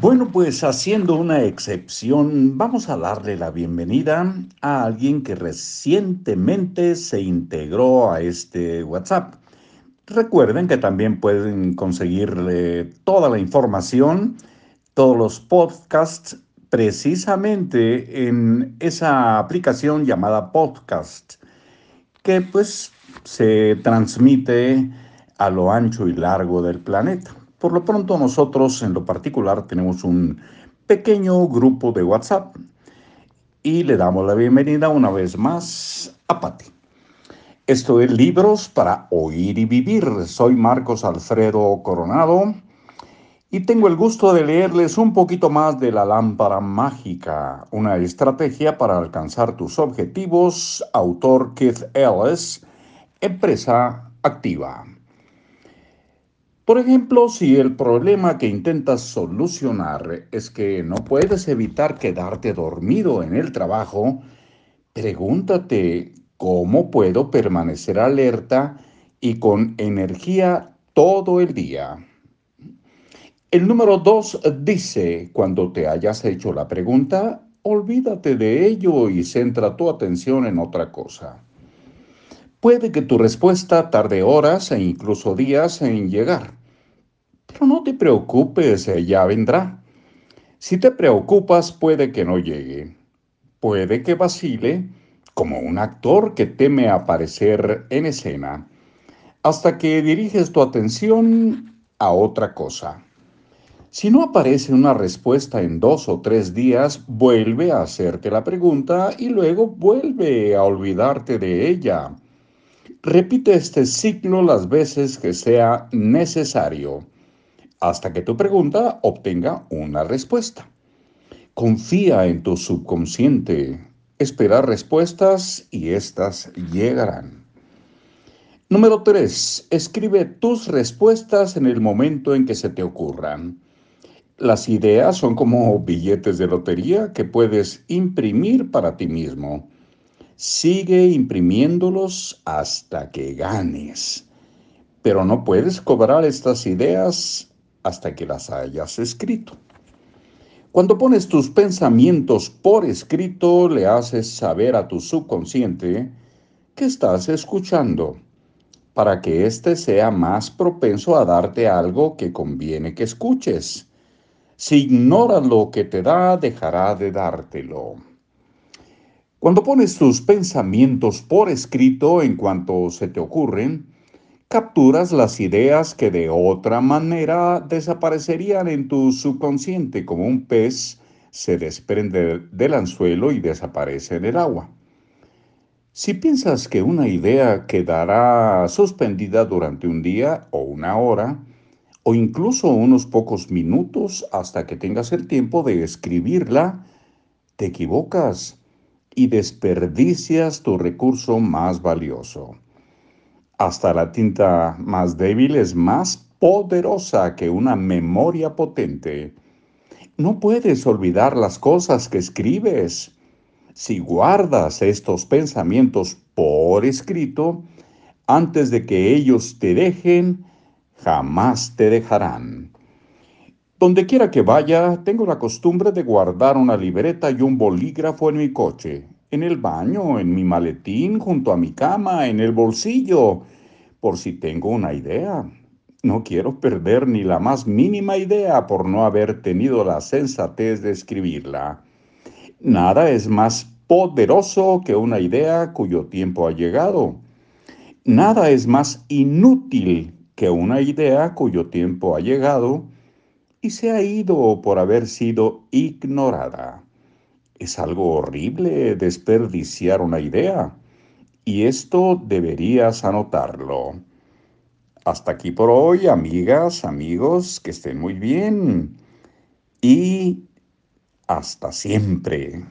Bueno, pues haciendo una excepción, vamos a darle la bienvenida a alguien que recientemente se integró a este WhatsApp. Recuerden que también pueden conseguirle toda la información, todos los podcasts, precisamente en esa aplicación llamada Podcast, que pues se transmite a lo ancho y largo del planeta. Por lo pronto nosotros en lo particular tenemos un pequeño grupo de WhatsApp y le damos la bienvenida una vez más a Patti. Esto es Libros para Oír y Vivir. Soy Marcos Alfredo Coronado y tengo el gusto de leerles un poquito más de la lámpara mágica, una estrategia para alcanzar tus objetivos, autor Keith Ellis, empresa activa. Por ejemplo, si el problema que intentas solucionar es que no puedes evitar quedarte dormido en el trabajo, pregúntate cómo puedo permanecer alerta y con energía todo el día. El número dos dice, cuando te hayas hecho la pregunta, olvídate de ello y centra tu atención en otra cosa. Puede que tu respuesta tarde horas e incluso días en llegar. Pero no te preocupes, ya vendrá. Si te preocupas, puede que no llegue. Puede que vacile, como un actor que teme aparecer en escena, hasta que diriges tu atención a otra cosa. Si no aparece una respuesta en dos o tres días, vuelve a hacerte la pregunta y luego vuelve a olvidarte de ella. Repite este ciclo las veces que sea necesario hasta que tu pregunta obtenga una respuesta. Confía en tu subconsciente. Espera respuestas y éstas llegarán. Número 3. Escribe tus respuestas en el momento en que se te ocurran. Las ideas son como billetes de lotería que puedes imprimir para ti mismo. Sigue imprimiéndolos hasta que ganes. Pero no puedes cobrar estas ideas hasta que las hayas escrito. Cuando pones tus pensamientos por escrito, le haces saber a tu subconsciente que estás escuchando, para que éste sea más propenso a darte algo que conviene que escuches. Si ignoras lo que te da, dejará de dártelo. Cuando pones tus pensamientos por escrito en cuanto se te ocurren, capturas las ideas que de otra manera desaparecerían en tu subconsciente como un pez se desprende del anzuelo y desaparece en el agua. Si piensas que una idea quedará suspendida durante un día o una hora, o incluso unos pocos minutos hasta que tengas el tiempo de escribirla, te equivocas y desperdicias tu recurso más valioso. Hasta la tinta más débil es más poderosa que una memoria potente. No puedes olvidar las cosas que escribes. Si guardas estos pensamientos por escrito, antes de que ellos te dejen, jamás te dejarán. Donde quiera que vaya, tengo la costumbre de guardar una libreta y un bolígrafo en mi coche en el baño, en mi maletín, junto a mi cama, en el bolsillo, por si tengo una idea. No quiero perder ni la más mínima idea por no haber tenido la sensatez de escribirla. Nada es más poderoso que una idea cuyo tiempo ha llegado. Nada es más inútil que una idea cuyo tiempo ha llegado y se ha ido por haber sido ignorada. Es algo horrible desperdiciar una idea. Y esto deberías anotarlo. Hasta aquí por hoy, amigas, amigos, que estén muy bien. Y hasta siempre.